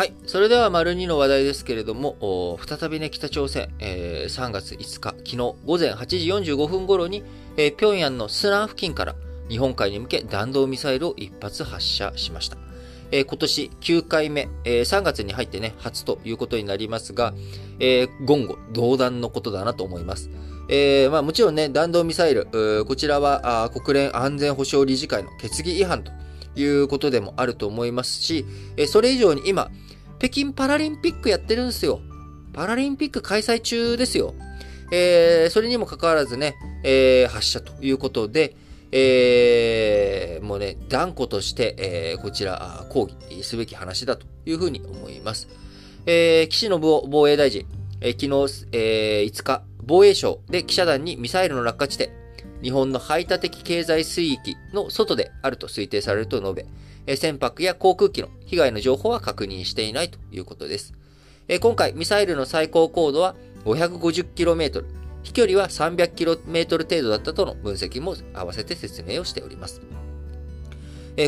はい。それでは、丸2の話題ですけれども、再びね、北朝鮮、えー、3月5日、昨日午前8時45分頃に、えー、平壌のスナン付近から日本海に向け弾道ミサイルを一発発射しました。えー、今年9回目、えー、3月に入ってね、初ということになりますが、えー、言語道断のことだなと思います。えー、まあもちろんね、弾道ミサイル、こちらは国連安全保障理事会の決議違反ということでもあると思いますし、それ以上に今、北京パラリンピックやってるんですよ。パラリンピック開催中ですよ。えー、それにもかかわらずね、えー、発射ということで、えー、もうね、断固として、えー、こちら、抗議すべき話だというふうに思います。えー、岸信夫防衛大臣、えー、昨日、えー、5日、防衛省で記者団にミサイルの落下地点、日本の排他的経済水域の外であると推定されると述べ、船舶や航空機の被害の情報は確認していないということです。今回、ミサイルの最高高度は 550km、飛距離は 300km 程度だったとの分析も合わせて説明をしております。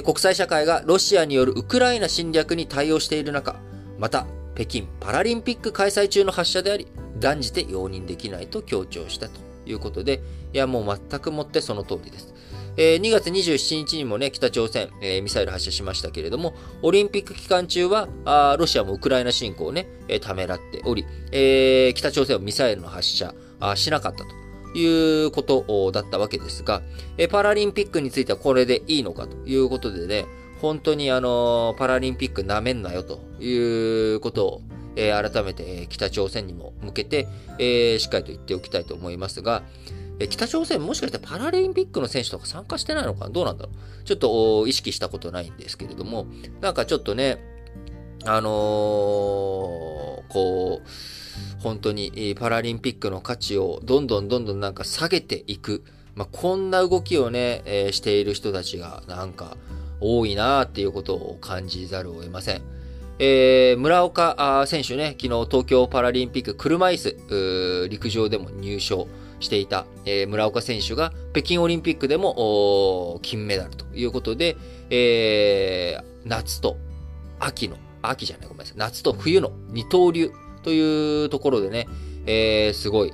国際社会がロシアによるウクライナ侵略に対応している中、また、北京パラリンピック開催中の発射であり、断じて容認できないと強調したということで、いや、もう全くもってその通りです。えー、2月27日にもね、北朝鮮、えー、ミサイル発射しましたけれども、オリンピック期間中は、あロシアもウクライナ侵攻をね、えー、ためらっており、えー、北朝鮮はミサイルの発射あしなかったということだったわけですが、えー、パラリンピックについてはこれでいいのかということでね、本当にあのー、パラリンピック舐めんなよということを、えー、改めて北朝鮮にも向けて、えー、しっかりと言っておきたいと思いますが、え北朝鮮もしかしてパラリンピックの選手とか参加してないのかどうなんだろう？ちょっと意識したことないんですけれども、なんかちょっとね、あのー、こう、本当にパラリンピックの価値をどんどんどんどんなんか下げていく、まあ、こんな動きをね、えー、している人たちがなんか多いなっていうことを感じざるを得ません。えー、村岡選手ね、昨日東京パラリンピック車椅子陸上でも入賞。していた、えー、村岡選手が北京オリンピックでも金メダルということで、えー、夏と秋の、秋じゃない、ごめんなさい、夏と冬の二刀流というところでね、えー、すごい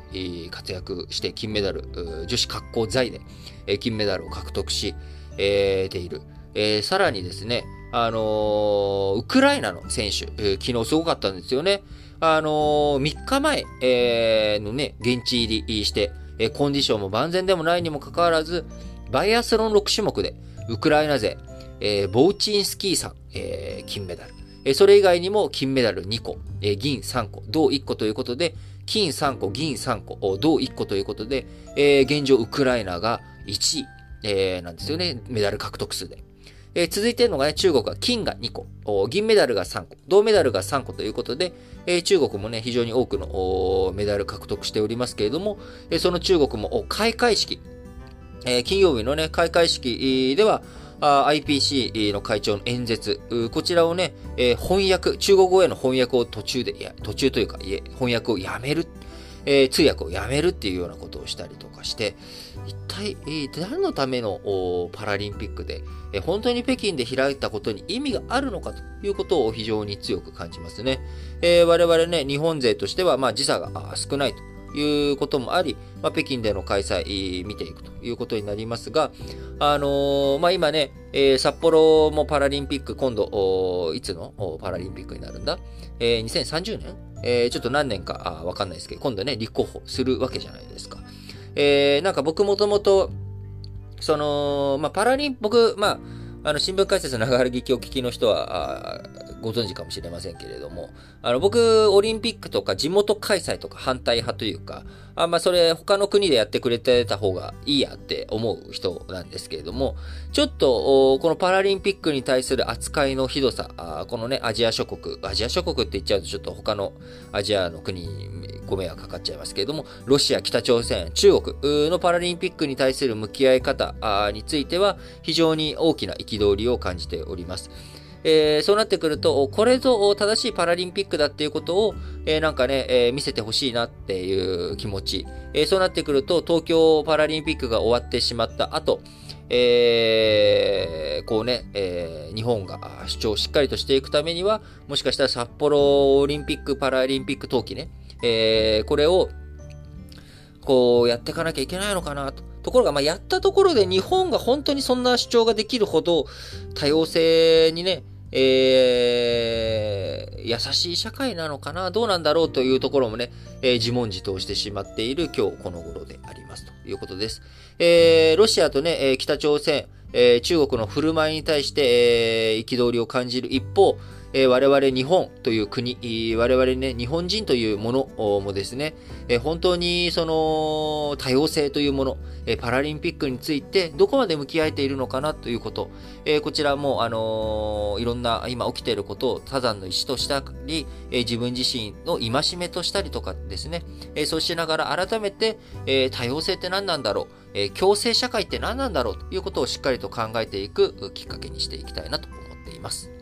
活躍して金メダル、女子滑降剤で、え金メダルを獲得し、えー、ている。えー、さらにですね、あのー、ウクライナの選手、えー、昨日すごかったんですよね。あのー、3日前、えー、のね、現地入りして、えー、コンディションも万全でもないにもかかわらず、バイアスロン6種目で、ウクライナ勢、えー、ボウチンスキーさん、えー、金メダル。えー、それ以外にも金メダル2個、えー、銀3個、銅1個ということで、金3個、銀3個、銅1個ということで、えー、現状ウクライナが1位、えー、なんですよね、メダル獲得数で。えー、続いてるのがね、中国は金が2個、銀メダルが3個、銅メダルが3個ということで、えー、中国もね、非常に多くのメダル獲得しておりますけれども、えー、その中国も開会式、え、金曜日のね、開会式では、IPC の会長の演説、こちらをね、え、翻訳、中国語への翻訳を途中で、いや、途中というか、いえ、翻訳をやめる、えー、通訳をやめるっていうようなことをしたりとかして、一体、えー、何のためのパラリンピックで、えー、本当に北京で開いたことに意味があるのかということを非常に強く感じますね。えー、我々ね、日本勢としては、まあ、時差が少ないということもあり、まあ、北京での開催、見ていくということになりますが、あのー、まあ、今ね、えー、札幌もパラリンピック、今度、いつの？パラリンピックになるんだ？えー、2030年えー、ちょっと何年かわかんないですけど、今度ね、立候補するわけじゃないですか。えー、なんか僕もともと、その、まあ、パラリン、僕、まあ、あの、新聞解説の長春劇を聞きの人は、ご存知かもしれませんけれども、あの、僕、オリンピックとか地元開催とか反対派というか、あまあ、それ他の国でやってくれてた方がいいやって思う人なんですけれども、ちょっと、このパラリンピックに対する扱いのひどさ、あこのね、アジア諸国、アジア諸国って言っちゃうとちょっと他のアジアの国にご迷惑かかっちゃいますけれども、ロシア、北朝鮮、中国のパラリンピックに対する向き合い方については、非常に大きな憤りを感じております。えー、そうなってくると、これぞ正しいパラリンピックだっていうことを、えー、なんかね、えー、見せてほしいなっていう気持ち。えそうなってくると、東京パラリンピックが終わってしまった後、えこをね、えー、日本が主張をしっかりとしていくためには、もしかしたら札幌オリンピック・パラリンピック冬季ね、えー、これを、こうやっていかなきゃいけないのかなと。ところが、まあ、やったところで日本が本当にそんな主張ができるほど多様性にね、えー、優しい社会なのかなどうなんだろうというところもね、えー、自問自答してしまっている今日この頃でありますということです。えー、ロシアとね、北朝鮮、え、中国の振る舞いに対して、え、憤りを感じる一方、えー、我々日本という国、我々ね、日本人というものもですね、えー、本当にその多様性というもの、えー、パラリンピックについてどこまで向き合えているのかなということ、えー、こちらも、あの、いろんな今起きていることを他山の石としたり、えー、自分自身の戒めとしたりとかですね、えー、そうしながら改めて、えー、多様性って何なんだろう、えー、共生社会って何なんだろうということをしっかりと考えていくきっかけにしていきたいなと思っています。